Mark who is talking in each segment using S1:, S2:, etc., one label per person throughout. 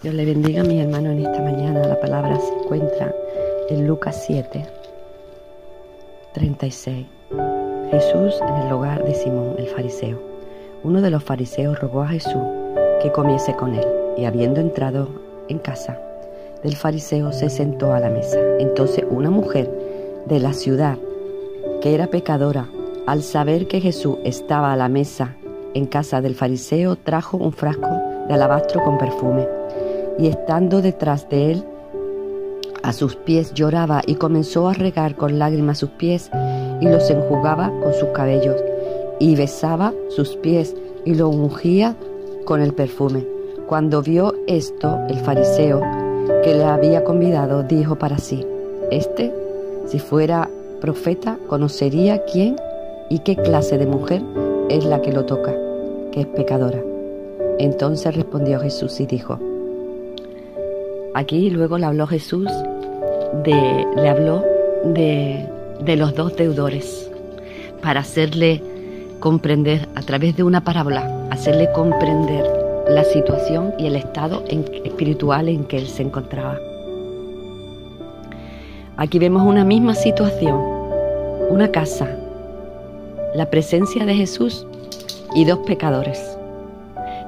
S1: Dios le bendiga a mis hermanos en esta mañana. La palabra se encuentra en Lucas 7, 36. Jesús en el hogar de Simón el fariseo. Uno de los fariseos rogó a Jesús que comiese con él, y habiendo entrado en casa del fariseo se sentó a la mesa. Entonces una mujer de la ciudad, que era pecadora, al saber que Jesús estaba a la mesa en casa del fariseo, trajo un frasco de alabastro con perfume y estando detrás de él, a sus pies lloraba y comenzó a regar con lágrimas sus pies y los enjugaba con sus cabellos y besaba sus pies y lo ungía con el perfume. Cuando vio esto, el fariseo que le había convidado dijo para sí, este, si fuera profeta, conocería quién y qué clase de mujer es la que lo toca, que es pecadora. Entonces respondió Jesús y dijo, Aquí luego le habló Jesús, de, le habló de, de los dos deudores, para hacerle comprender a través de una parábola, hacerle comprender la situación y el estado espiritual en que él se encontraba. Aquí vemos una misma situación, una casa, la presencia de Jesús y dos pecadores.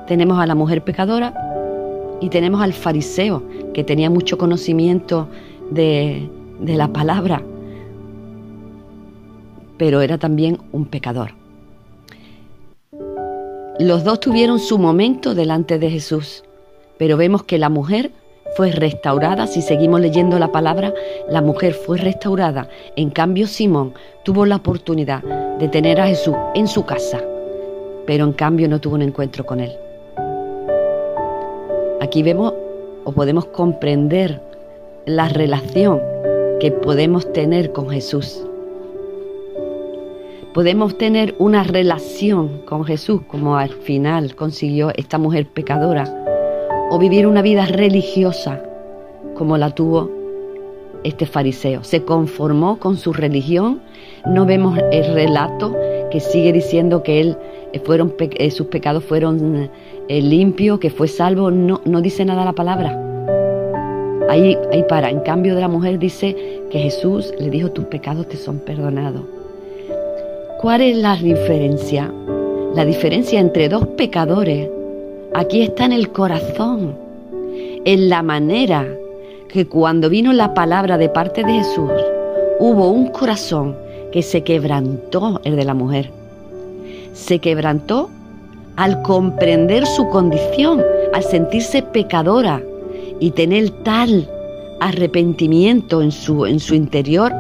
S1: Tenemos a la mujer pecadora y tenemos al fariseo, que tenía mucho conocimiento de, de la palabra, pero era también un pecador. Los dos tuvieron su momento delante de Jesús, pero vemos que la mujer fue restaurada, si seguimos leyendo la palabra, la mujer fue restaurada. En cambio, Simón tuvo la oportunidad de tener a Jesús en su casa, pero en cambio no tuvo un encuentro con él. Aquí vemos o podemos comprender la relación que podemos tener con Jesús. Podemos tener una relación con Jesús como al final consiguió esta mujer pecadora o vivir una vida religiosa como la tuvo este fariseo. Se conformó con su religión. No vemos el relato que sigue diciendo que eh, eh, sus pecados fueron eh, limpios, que fue salvo. No, no dice nada la palabra. Ahí, ahí para. En cambio de la mujer dice que Jesús le dijo tus pecados te son perdonados. ¿Cuál es la diferencia? La diferencia entre dos pecadores aquí está en el corazón, en la manera que cuando vino la palabra de parte de Jesús, hubo un corazón que se quebrantó, el de la mujer. Se quebrantó al comprender su condición, al sentirse pecadora y tener tal arrepentimiento en su, en su interior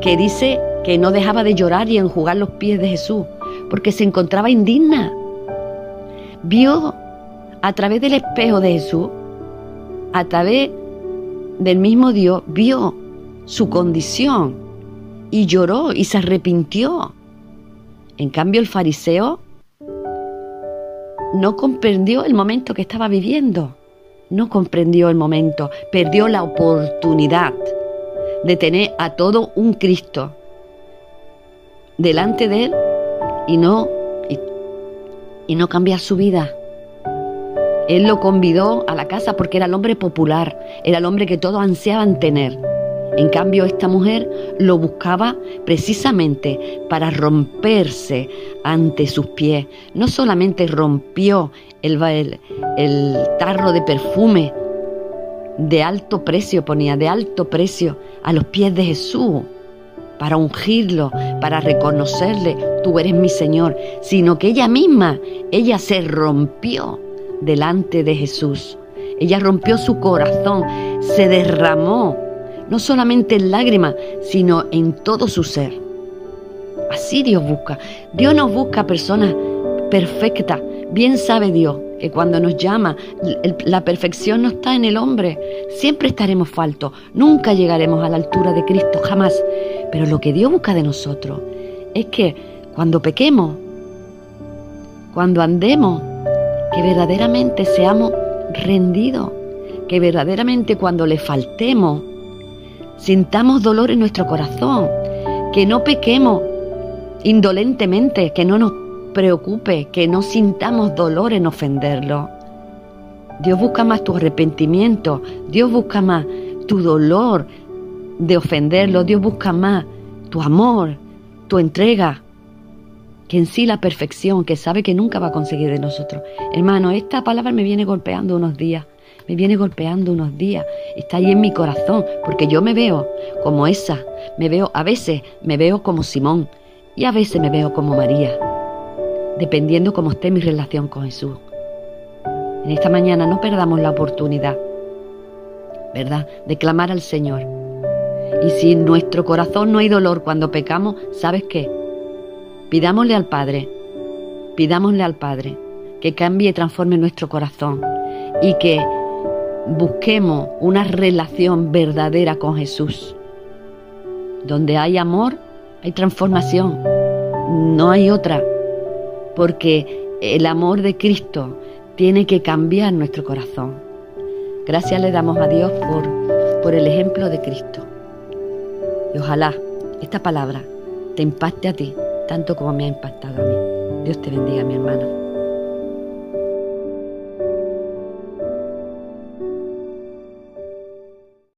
S1: que dice que no dejaba de llorar y enjugar los pies de Jesús porque se encontraba indigna. Vio a través del espejo de Jesús, a través del mismo Dios, vio su condición y lloró y se arrepintió. En cambio el fariseo no comprendió el momento que estaba viviendo, no comprendió el momento, perdió la oportunidad de tener a todo un Cristo delante de él y no, y, no cambiar su vida. Él lo convidó a la casa porque era el hombre popular, era el hombre que todos ansiaban tener. En cambio, esta mujer lo buscaba precisamente para romperse ante sus pies. No solamente rompió el, el, tarro de perfume de alto precio, ponía de alto precio a los pies de Jesús, para ungirlo, para reconocerle, tú eres mi Señor, sino que ella misma, ella se rompió delante de Jesús. Ella rompió su corazón, se derramó, no solamente en lágrimas, sino en todo su ser. Así Dios busca. Dios nos busca personas perfectas. Bien sabe Dios que cuando nos llama, la perfección no está en el hombre. Siempre estaremos faltos. Nunca llegaremos a la altura de Cristo, jamás. Pero lo que Dios busca de nosotros es que cuando pequemos, cuando andemos que verdaderamente seamos rendidos, que verdaderamente cuando le faltemos, sintamos dolor en nuestro corazón, que no pequemos indolentemente, que no nos preocupe, que no sintamos dolor en ofenderlo. Dios busca más tu arrepentimiento, Dios busca más tu dolor de ofenderlo, Dios busca más tu amor, tu entrega, que en sí la perfección, que sabe que nunca va a conseguir de nosotros. Hermano, esta palabra me viene golpeando unos días, me viene golpeando unos días, está ahí en mi corazón, porque yo me veo como esa, me veo, a veces me veo como Simón y a veces me veo como María, dependiendo cómo esté mi relación con Jesús. En esta mañana no perdamos la oportunidad, ¿verdad?, de clamar al Señor. Y si en nuestro corazón no hay dolor cuando pecamos, ¿sabes qué? Pidámosle al Padre, pidámosle al Padre que cambie y transforme nuestro corazón y que busquemos una relación verdadera con Jesús. Donde hay amor, hay transformación, no hay otra, porque el amor de Cristo tiene que cambiar nuestro corazón. Gracias le damos a Dios por, por el ejemplo de Cristo. Y ojalá esta palabra te impacte a ti tanto como me ha impactado a mí. Dios te bendiga, mi hermano.